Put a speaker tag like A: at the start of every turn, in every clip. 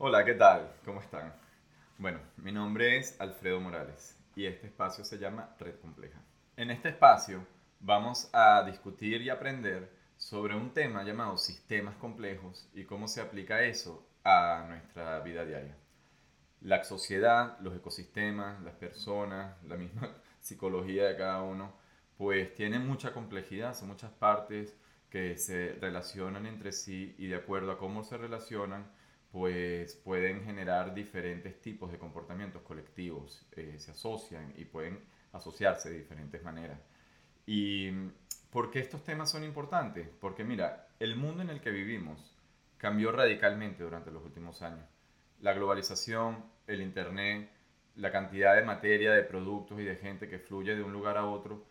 A: Hola, ¿qué tal? ¿Cómo están? Bueno, mi nombre es Alfredo Morales y este espacio se llama Red Compleja. En este espacio vamos a discutir y aprender sobre un tema llamado sistemas complejos y cómo se aplica eso a nuestra vida diaria. La sociedad, los ecosistemas, las personas, la misma psicología de cada uno, pues tienen mucha complejidad, son muchas partes que se relacionan entre sí y de acuerdo a cómo se relacionan, pues pueden generar diferentes tipos de comportamientos colectivos, eh, se asocian y pueden asociarse de diferentes maneras. ¿Y por qué estos temas son importantes? Porque mira, el mundo en el que vivimos cambió radicalmente durante los últimos años. La globalización, el Internet, la cantidad de materia, de productos y de gente que fluye de un lugar a otro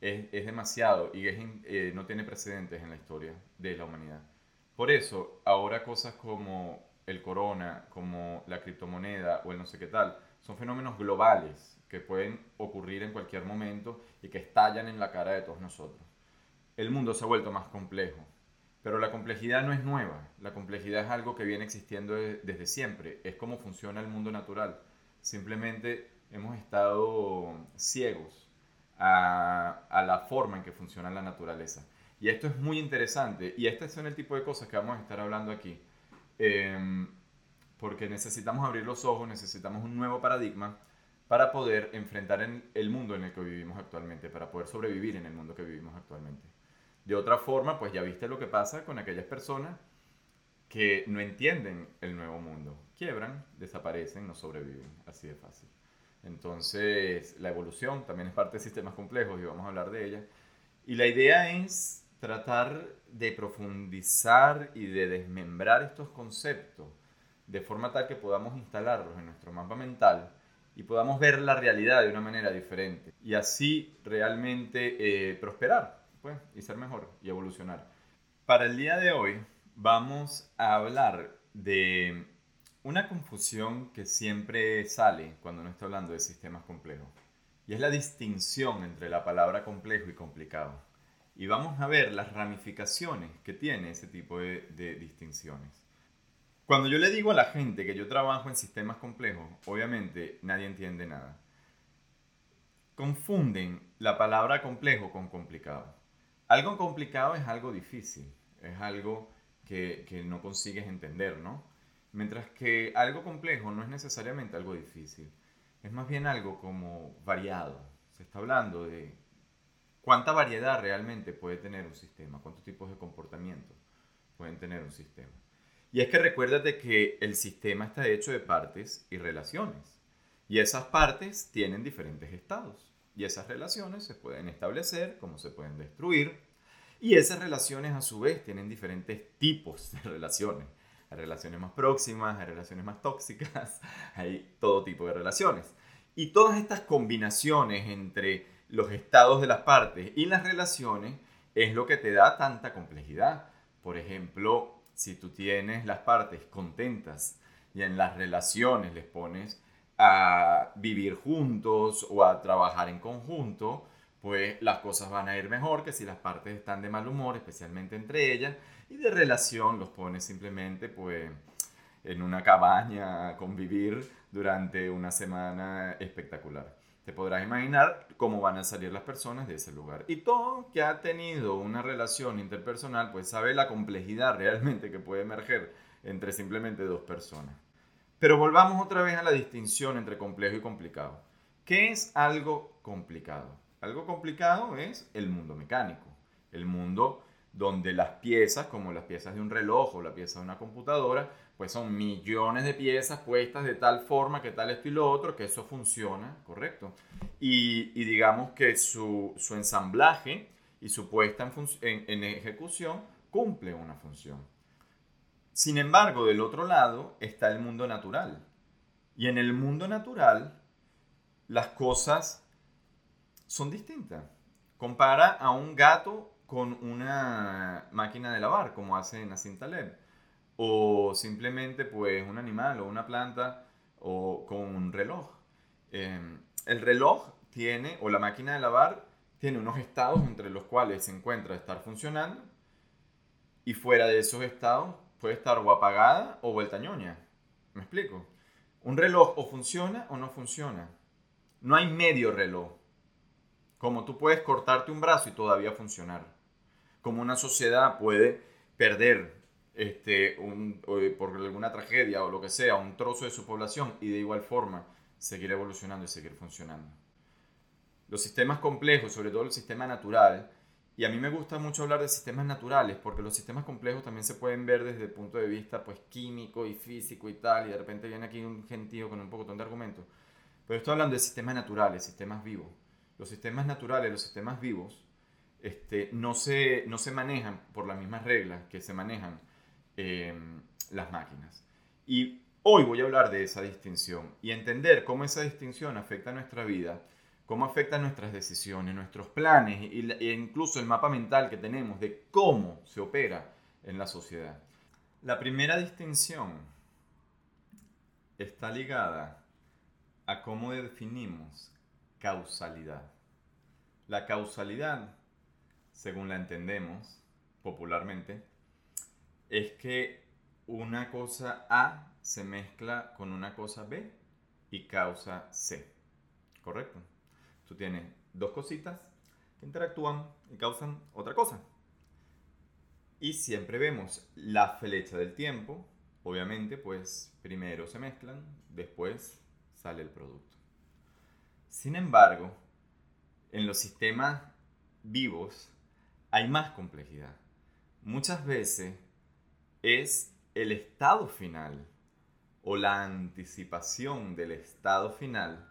A: es, es demasiado y es, eh, no tiene precedentes en la historia de la humanidad. Por eso, ahora cosas como el corona, como la criptomoneda o el no sé qué tal, son fenómenos globales que pueden ocurrir en cualquier momento y que estallan en la cara de todos nosotros. El mundo se ha vuelto más complejo, pero la complejidad no es nueva, la complejidad es algo que viene existiendo desde siempre, es como funciona el mundo natural. Simplemente hemos estado ciegos a, a la forma en que funciona la naturaleza. Y esto es muy interesante y este son el tipo de cosas que vamos a estar hablando aquí. Em, porque necesitamos abrir los ojos, necesitamos un nuevo paradigma para poder enfrentar en el mundo en el que vivimos actualmente, para poder sobrevivir en el mundo que vivimos actualmente. De otra forma, pues ya viste lo que pasa con aquellas personas que no entienden el nuevo mundo. Quiebran, desaparecen, no sobreviven, así de fácil. Entonces, la evolución también es parte de sistemas complejos y vamos a hablar de ella. Y la idea es tratar de profundizar y de desmembrar estos conceptos de forma tal que podamos instalarlos en nuestro mapa mental y podamos ver la realidad de una manera diferente y así realmente eh, prosperar pues, y ser mejor y evolucionar. Para el día de hoy vamos a hablar de una confusión que siempre sale cuando uno está hablando de sistemas complejos y es la distinción entre la palabra complejo y complicado y vamos a ver las ramificaciones que tiene ese tipo de, distinciones. Cuando yo le digo a la gente que yo trabajo en sistemas complejos, obviamente nadie entiende nada. Confunden la palabra complejo con complicado. Algo complicado es algo difícil, es algo que, que no consigues entender, ¿no? Mientras que algo complejo no es necesariamente algo difícil, es más bien algo como variado. Se está hablando de ¿Cuánta variedad realmente puede tener un sistema? ¿Cuántos tipos de comportamientos pueden tener un sistema? Y es que recuérdate que el sistema está hecho de partes y relaciones. Y esas partes tienen diferentes estados. Y esas relaciones se pueden establecer, como se pueden destruir. Y esas relaciones a su vez tienen diferentes tipos de relaciones. Hay relaciones más próximas, hay relaciones más tóxicas, hay todo tipo de relaciones. Y todas estas combinaciones entre los estados de las partes y las relaciones es lo que te da tanta complejidad. Por ejemplo, si tú tienes las partes contentas y en las relaciones les pones a vivir juntos o a trabajar en conjunto, pues las cosas van a ir mejor que si las partes están de mal humor, especialmente entre ellas, y de relación los pones simplemente pues en una cabaña a convivir durante una semana espectacular. Te podrás imaginar cómo van a salir las personas de ese lugar. Y todo que ha tenido una relación interpersonal, pues sabe la complejidad realmente que puede emerger entre simplemente dos personas. Pero volvamos otra vez a la distinción entre complejo y complicado. ¿Qué es algo complicado? Algo complicado es el mundo mecánico, el mundo donde las piezas, como las piezas de un reloj o la pieza de una computadora, pues son millones de piezas puestas de tal forma que tal esto y lo otro, que eso funciona, ¿correcto? Y, digamos que su, ensamblaje y su puesta en, en ejecución cumple una función. Sin embargo, del otro lado está el mundo natural. Y en el mundo natural, las cosas son distintas. Compara a un gato con una máquina de lavar, como hace Nassim Taleb o simplemente pues un animal o una planta o con un reloj. Em, el reloj tiene, o la máquina de lavar, tiene unos estados entre los cuales se encuentra estar funcionando y fuera de esos estados puede estar o apagada o vuelta ñoña. ¿Me explico? Un reloj o funciona o no funciona. No hay medio reloj. Como tú puedes cortarte un brazo y todavía funcionar. Como una sociedad puede perder este, un, por alguna tragedia o lo que sea, un trozo de su población y de igual forma seguir evolucionando y seguir funcionando. Los sistemas complejos, sobre todo el sistema natural, y a mí me gusta mucho hablar de sistemas naturales, porque los sistemas complejos también se pueden ver desde el punto de vista pues, químico y físico y tal, y de repente viene aquí un gentío con un poco de argumentos. Pero estoy hablando de sistemas naturales, sistemas vivos. Los sistemas naturales, los sistemas vivos, este, no, se, no se manejan por las mismas reglas que se manejan em, las máquinas. Y hoy voy a hablar de esa distinción y entender cómo esa distinción afecta nuestra vida cómo afectan nuestras decisiones, nuestros planes e incluso el mapa mental que tenemos de cómo se opera en la sociedad. La primera distinción está ligada a cómo definimos causalidad. La causalidad, según la entendemos popularmente, es que una cosa A se mezcla con una cosa B y causa C. ¿Correcto? Tú tienes dos cositas que interactúan y causan otra cosa. Y siempre vemos la flecha del tiempo. Obviamente, pues primero se mezclan, después sale el producto. Sin embargo, en los sistemas vivos hay más complejidad. Muchas veces es el estado final o la anticipación del estado final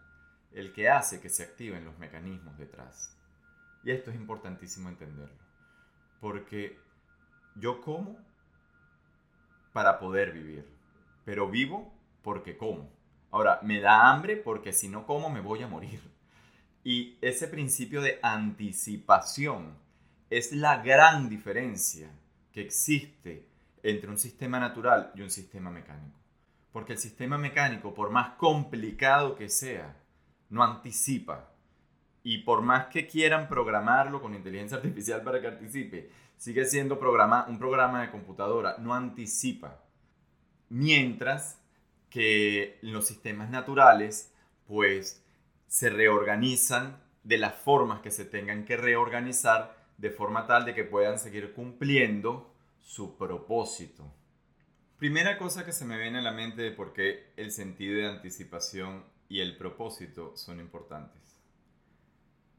A: el que hace que se activen los mecanismos detrás. Y esto es importantísimo entenderlo, porque yo como para poder vivir, pero vivo porque como. Ahora, me da hambre porque si no como me voy a morir. Y ese principio de anticipación es la gran diferencia que existe entre un sistema natural y un sistema mecánico. Porque el sistema mecánico, por más complicado que sea, no anticipa. Y por más que quieran programarlo con inteligencia artificial para que anticipe, sigue siendo un programa de computadora, no anticipa. Mientras que los sistemas naturales, pues, se reorganizan de las formas que se tengan que reorganizar de forma tal de que puedan seguir cumpliendo su propósito. Primera cosa que se me viene a la mente de por qué el sentido de anticipación y el propósito son importantes.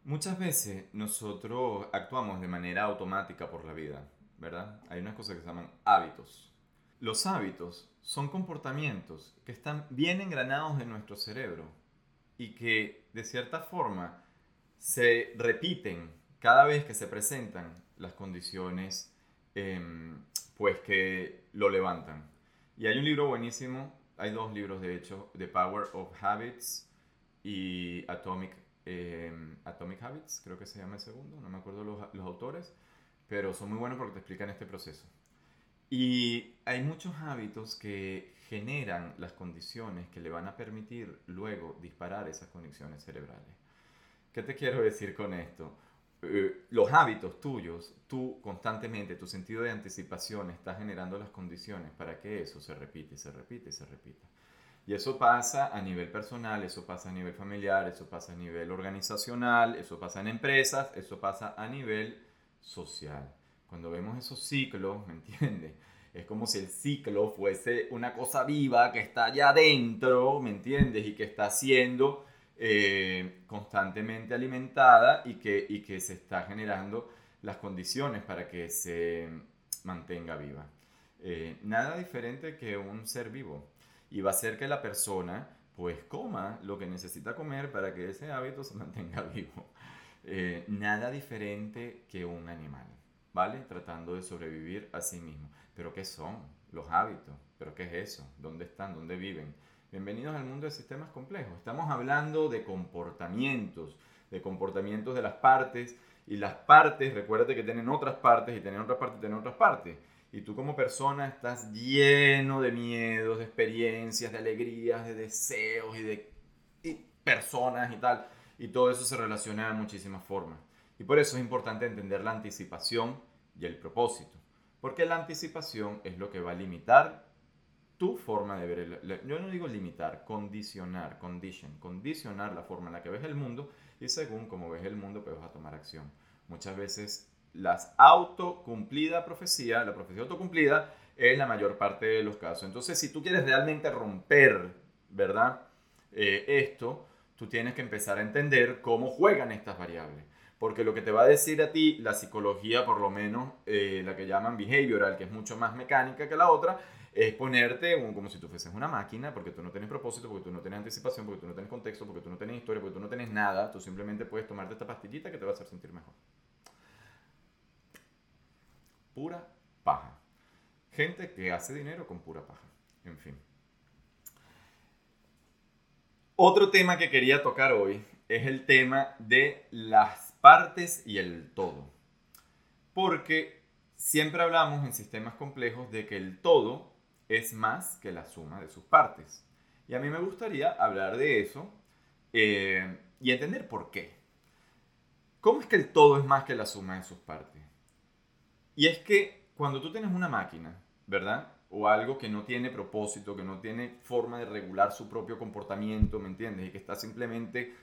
A: Muchas veces nosotros actuamos de manera automática por la vida, ¿verdad? Hay unas cosas que se llaman hábitos. Los hábitos son comportamientos que están bien engranados en nuestro cerebro y que de cierta forma se repiten cada vez que se presentan las condiciones em, pues que lo levantan. Y hay un libro buenísimo hay dos libros de hecho, The Power of Habits y Atomic, em, Atomic Habits, creo que se llama el segundo, no me acuerdo los, los autores, pero son muy buenos porque te explican este proceso. Y hay muchos hábitos que generan las condiciones que le van a permitir luego disparar esas conexiones cerebrales. ¿Qué te quiero decir con esto? Eh, los hábitos tuyos, tú constantemente, tu sentido de anticipación está generando las condiciones para que eso se repite, se repite, se repita. Y eso pasa a nivel personal, eso pasa a nivel familiar, eso pasa a nivel organizacional, eso pasa en empresas, eso pasa a nivel social. Cuando vemos esos ciclos, ¿me entiendes? Es como si el ciclo fuese una cosa viva que está allá adentro, ¿me entiendes? Y que está haciendo eh, constantemente alimentada y que, y que se está generando las condiciones para que se mantenga viva. Eh, nada diferente que un ser vivo. Y va a ser que la persona pues coma lo que necesita comer para que ese hábito se mantenga vivo. Eh, nada diferente que un animal, ¿vale? Tratando de sobrevivir a sí mismo. Pero ¿qué son los hábitos? ¿Pero qué es eso? ¿Dónde están? ¿Dónde viven? Bienvenidos al mundo de sistemas complejos. Estamos hablando de comportamientos, de comportamientos de las partes y las partes, recuérdate que tienen otras partes y tienen otras partes y tienen otras partes. Y tú como persona estás lleno de miedos, de experiencias, de alegrías, de deseos y de personas y tal. Y todo eso se relaciona de muchísimas formas. Y por eso es importante entender la anticipación y el propósito. Porque la anticipación es lo que va a limitar tu forma de ver el, yo no digo limitar, condicionar, condition, condicionar la forma en la que ves el mundo y según cómo ves el mundo pues vas a tomar acción. Muchas veces las autocumplida profecía, la profecía autocumplida es la mayor parte de los casos. Entonces, si tú quieres realmente romper, ¿verdad? Eh, esto, tú tienes que empezar a entender cómo juegan estas variables. Porque lo que te va a decir a ti la psicología, por lo menos eh, la que llaman behavioral, que es mucho más mecánica que la otra, es ponerte como si tú fueses una máquina, porque tú no tienes propósito, porque tú no tienes anticipación, porque tú no tienes contexto, porque tú no tienes historia, porque tú no tienes nada. Tú simplemente puedes tomarte esta pastillita que te va a hacer sentir mejor. Pura paja. Gente que hace dinero con pura paja. En fin. Otro tema que quería tocar hoy es el tema de las partes y el todo. Porque siempre hablamos en sistemas complejos de que el todo es más que la suma de sus partes. Y a mí me gustaría hablar de eso eh, y entender por qué. ¿Cómo es que el todo es más que la suma de sus partes? Y es que cuando tú tienes una máquina, ¿verdad? O algo que no tiene propósito, que no tiene forma de regular su propio comportamiento, ¿me entiendes? Y que está simplemente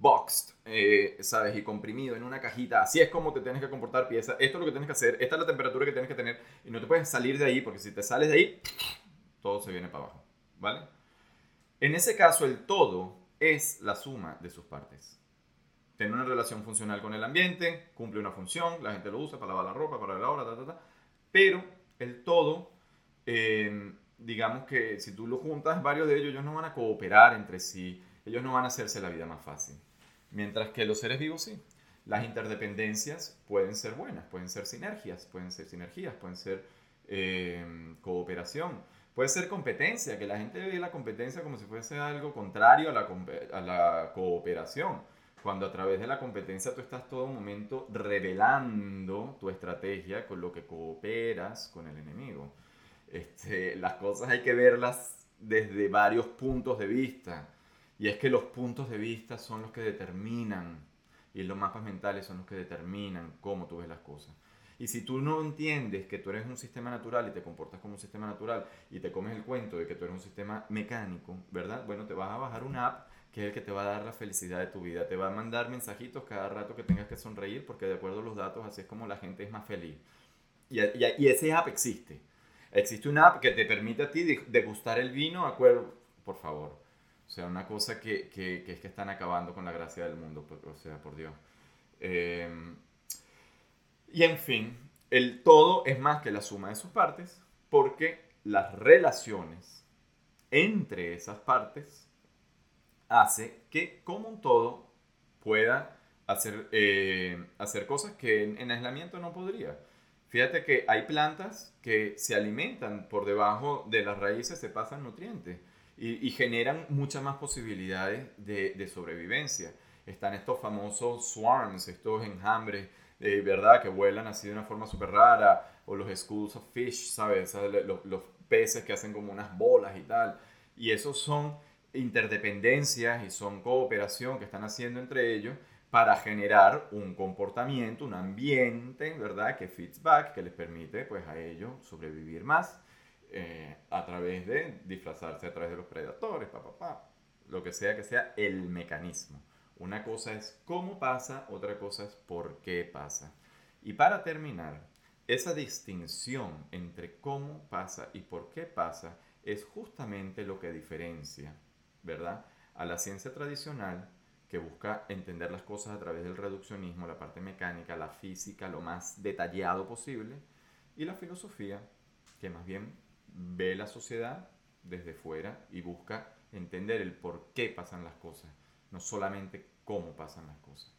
A: boxed, eh, ¿sabes? Y comprimido en una cajita. Así es como te tienes que comportar pieza. Esto es lo que tienes que hacer. Esta es la temperatura que tienes que tener. Y no te puedes salir de ahí porque si te sales de ahí, todo se viene para abajo. ¿Vale? En ese caso, el todo es la suma de sus partes. Tiene una relación funcional con el ambiente, cumple una función, la gente lo usa para lavar la ropa, para la hora, ta, ta, ta. Pero el todo, eh, digamos que si tú lo juntas, varios de ellos, ellos no van a cooperar entre sí ellos no van a hacerse la vida más fácil. Mientras que los seres vivos sí. Las interdependencias pueden ser buenas, pueden ser sinergias, pueden ser sinergias, pueden ser eh, cooperación, puede ser competencia, que la gente ve la competencia como si fuese algo contrario a la, a la cooperación. Cuando a través de la competencia tú estás todo momento revelando tu estrategia con lo que cooperas con el enemigo. Este, las cosas hay que verlas desde varios puntos de vista. Y es que los puntos de vista son los que determinan, y los mapas mentales son los que determinan cómo tú ves las cosas. Y si tú no entiendes que tú eres un sistema natural y te comportas como un sistema natural y te comes el cuento de que tú eres un sistema mecánico, ¿verdad? Bueno, te vas a bajar una app que es el que te va a dar la felicidad de tu vida. Te va a mandar mensajitos cada rato que tengas que sonreír porque de acuerdo a los datos así es como la gente es más feliz. Y, y, ese app existe. Existe una app que te permite a ti degustar el vino, acuerdo, por favor o sea, una cosa que, que, es que están acabando con la gracia del mundo, o sea, por Dios. Em, y en fin, el todo es más que la suma de sus partes, porque las relaciones entre esas partes hace que como un todo pueda hacer, eh, hacer cosas que en, en aislamiento no podría. Fíjate que hay plantas que se alimentan por debajo de las raíces, se pasan nutrientes y, generan muchas más posibilidades de, sobrevivencia. Están estos famosos swarms, estos enjambres, de ¿verdad? Que vuelan así de una forma súper rara, o los schools of fish, ¿sabes? Los, los peces que hacen como unas bolas y tal. Y esos son interdependencias y son cooperación que están haciendo entre ellos para generar un comportamiento, un ambiente, ¿verdad? Que fits back, que les permite pues a ellos sobrevivir más eh, a través de disfrazarse a través de los predadores, pa, pa, pa, lo que sea que sea el mecanismo. Una cosa es cómo pasa, otra cosa es por qué pasa. Y para terminar, esa distinción entre cómo pasa y por qué pasa es justamente lo que diferencia, ¿verdad? A la ciencia tradicional que busca entender las cosas a través del reduccionismo, la parte mecánica, la física, lo más detallado posible, y la filosofía que más bien ve la sociedad desde fuera y busca entender el por qué pasan las cosas, no solamente cómo pasan las cosas.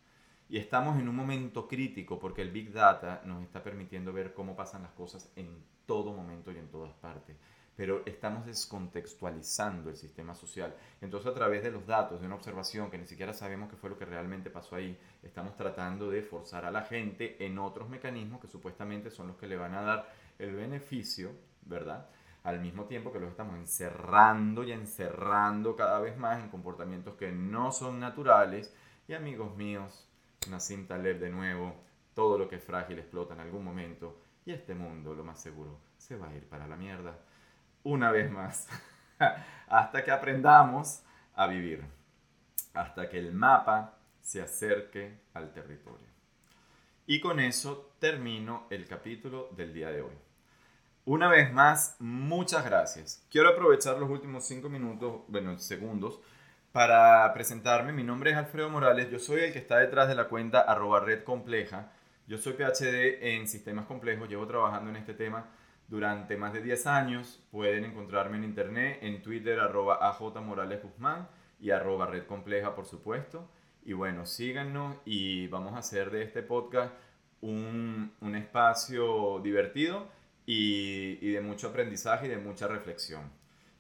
A: Y estamos en un momento crítico porque el Big Data nos está permitiendo ver cómo pasan las cosas en todo momento y en todas partes. Pero estamos descontextualizando el sistema social. Entonces a través de los datos, de una observación que ni siquiera sabemos qué fue lo que realmente pasó ahí, estamos tratando de forzar a la gente en otros mecanismos que supuestamente son los que le van a dar el beneficio, ¿verdad? Al mismo tiempo que los estamos encerrando y encerrando cada vez más en comportamientos que no son naturales. Y amigos míos, una cinta LED de nuevo, todo lo que es frágil explota en algún momento y este mundo, lo más seguro, se va a ir para la mierda. una vez más, hasta que aprendamos a vivir, hasta que el mapa se acerque al territorio. Y con eso termino el capítulo del día de hoy. Una vez más, muchas gracias. Quiero aprovechar los últimos cinco minutos, bueno, segundos, para presentarme. Mi nombre es Alfredo Morales, yo soy el que está detrás de la cuenta arroba. Yo soy PhD en sistemas complejos, llevo trabajando en este tema durante más de 10 años. Pueden encontrarme en internet, en Twitter arroba AJ y arroba red por supuesto. Y bueno, síganos y vamos a hacer de este podcast un, un espacio divertido y, y de mucho aprendizaje y de mucha reflexión.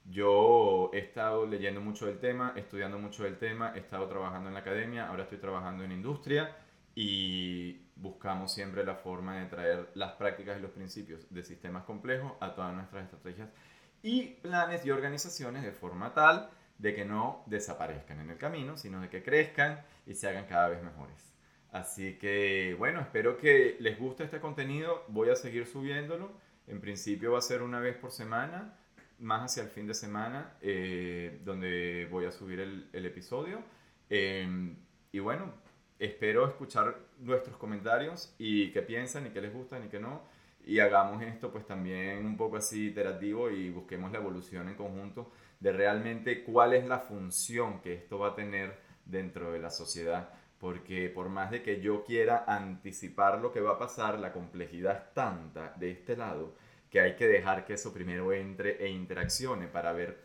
A: Yo he estado leyendo mucho del tema, estudiando mucho del tema, he estado trabajando en la academia, ahora estoy trabajando en industria y buscamos siempre la forma de traer las prácticas y los principios de sistemas complejos a todas nuestras estrategias y planes y organizaciones de forma tal de que no desaparezcan en el camino, sino de que crezcan y se hagan cada vez mejores. Así que bueno, espero que les guste este contenido, voy a seguir subiéndolo, en principio va a ser una vez por semana, más hacia el fin de semana, eh, donde voy a subir el, episodio. Eh, y bueno, espero escuchar nuestros comentarios y qué piensan y qué les gusta y qué no. Y hagamos esto pues también un poco así iterativo y busquemos la evolución en conjunto de realmente cuál es la función que esto va a tener dentro de la sociedad. Porque por más de que yo quiera anticipar lo que va a pasar, la complejidad es tanta de este lado que hay que dejar que eso primero entre e interaccione para ver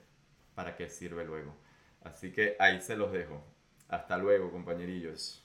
A: para qué sirve luego. Así que ahí se los dejo. Hasta luego, compañerillos.